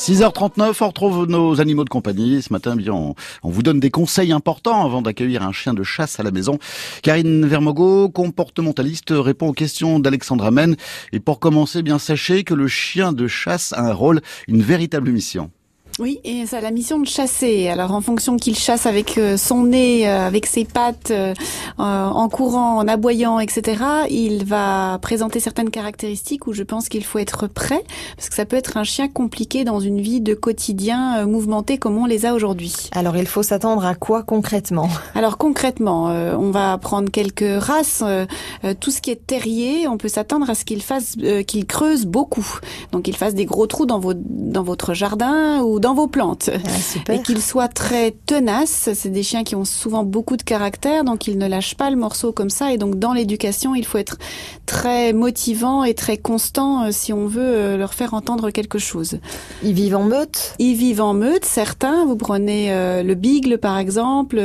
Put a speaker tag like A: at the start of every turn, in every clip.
A: 6h39, on retrouve nos animaux de compagnie. Ce matin, bien, on, vous donne des conseils importants avant d'accueillir un chien de chasse à la maison. Karine Vermogo, comportementaliste, répond aux questions d'Alexandra Men. Et pour commencer, bien, sachez que le chien de chasse a un rôle, une véritable mission.
B: Oui, et ça a la mission de chasser. Alors en fonction qu'il chasse avec euh, son nez, euh, avec ses pattes, euh, en courant, en aboyant, etc., il va présenter certaines caractéristiques où je pense qu'il faut être prêt, parce que ça peut être un chien compliqué dans une vie de quotidien mouvementé comme on les a aujourd'hui.
C: Alors il faut s'attendre à quoi concrètement?
B: Alors concrètement, on va prendre quelques races. tout ce qui est terrier, on peut s'attendre à ce qu'il fasse, qu'il creuse beaucoup. Donc il fasse des gros trous dans, vos, dans votre jardin ou dans vos plantes.
C: Ah,
B: et qu'ils soient très tenaces. C'est des chiens qui ont souvent beaucoup de caractère, donc ils ne lâchent pas le morceau comme ça. Et donc dans l'éducation, il faut être très motivant et très constant euh, si on veut euh, leur faire entendre quelque chose.
C: Ils vivent en meute?
B: Ils vivent en meute, certains. Vous prenez euh, le bigle par exemple.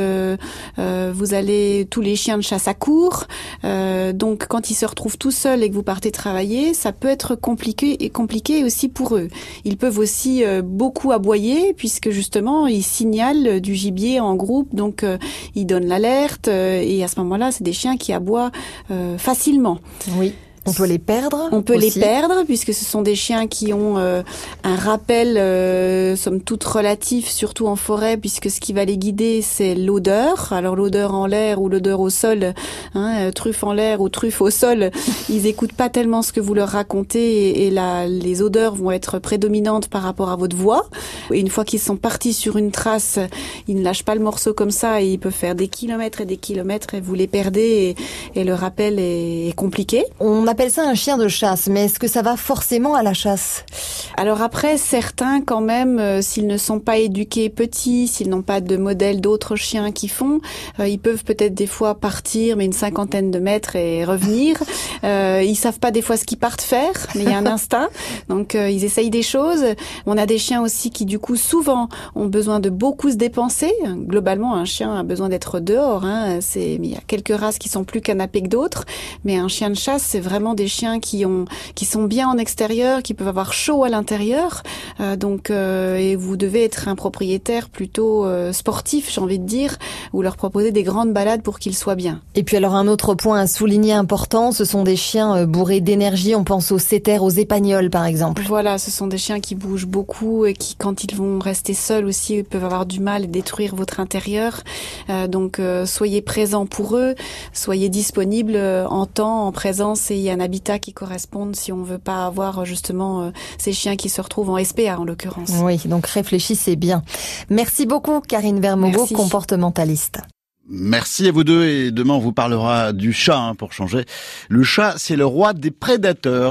B: vous allez tous les chiens de chasse à court. donc quand ils se retrouvent tout seuls et que vous partez travailler, ça peut être compliqué et compliqué aussi pour eux. Ils peuvent aussi beaucoup aboyer puisque justement ils signalent du gibier en groupe, donc euh, ils donnent l'alerte euh, et à ce moment-là c'est des chiens qui aboient euh, facilement.
C: Oui. On peut les perdre
B: On peut les perdre puisque ce sont des chiens qui ont euh, un rappel, euh, somme toute relatif, surtout en forêt, puisque ce qui va les guider, c'est l'odeur. Alors l'odeur en l'air ou l'odeur au sol, hein, euh, truffe en l'air ou truffe au sol, ils écoutent pas tellement ce que vous leur racontez et, et là, les odeurs vont être prédominantes par rapport à votre voix. Et une fois qu'ils sont partis sur une trace, ils ne lâchent pas le morceau comme ça et ils peuvent faire des kilomètres et des kilomètres et vous les perdez et, et le rappel est, est compliqué.
C: On appelle ça un chien de chasse, mais est-ce que ça va forcément à la chasse?
B: Alors après, certains quand même, euh, s'ils ne sont pas éduqués petits, s'ils n'ont pas de modèle d'autres chiens qui font, euh, ils peuvent peut-être des fois partir, mais une cinquantaine de mètres et revenir. euh, ils savent pas des fois ce qu'ils partent faire, mais il y a un instinct, donc euh, ils essayent des choses. On a des chiens aussi qui du coup souvent ont besoin de beaucoup se dépenser. Globalement, un chien a besoin d'être dehors. Hein. C'est, il y a quelques races qui sont plus canapés que d'autres, mais un chien de chasse, c'est vraiment des chiens qui ont qui sont bien en extérieur, qui peuvent avoir chaud à l'intérieur. Euh, donc euh, et vous devez être un propriétaire plutôt euh, sportif, j'ai envie de dire, ou leur proposer des grandes balades pour qu'ils soient bien.
C: Et puis alors un autre point à souligner important, ce sont des chiens bourrés d'énergie. On pense aux setters, aux épagnols par exemple.
B: Voilà, ce sont des chiens qui bougent beaucoup et qui, quand ils vont rester seuls aussi, peuvent avoir du mal et détruire votre intérieur. donc soyez présents pour eux, soyez disponibles en temps, en présence et un habitat qui correspondent si on veut pas avoir justement euh, ces chiens qui se retrouvent en SPA en l'occurrence.
C: Oui, donc réfléchissez bien. Merci beaucoup Karine Vermogo, comportementaliste.
A: Merci à vous deux et demain on vous parlera du chat hein, pour changer. Le chat c'est le roi des prédateurs.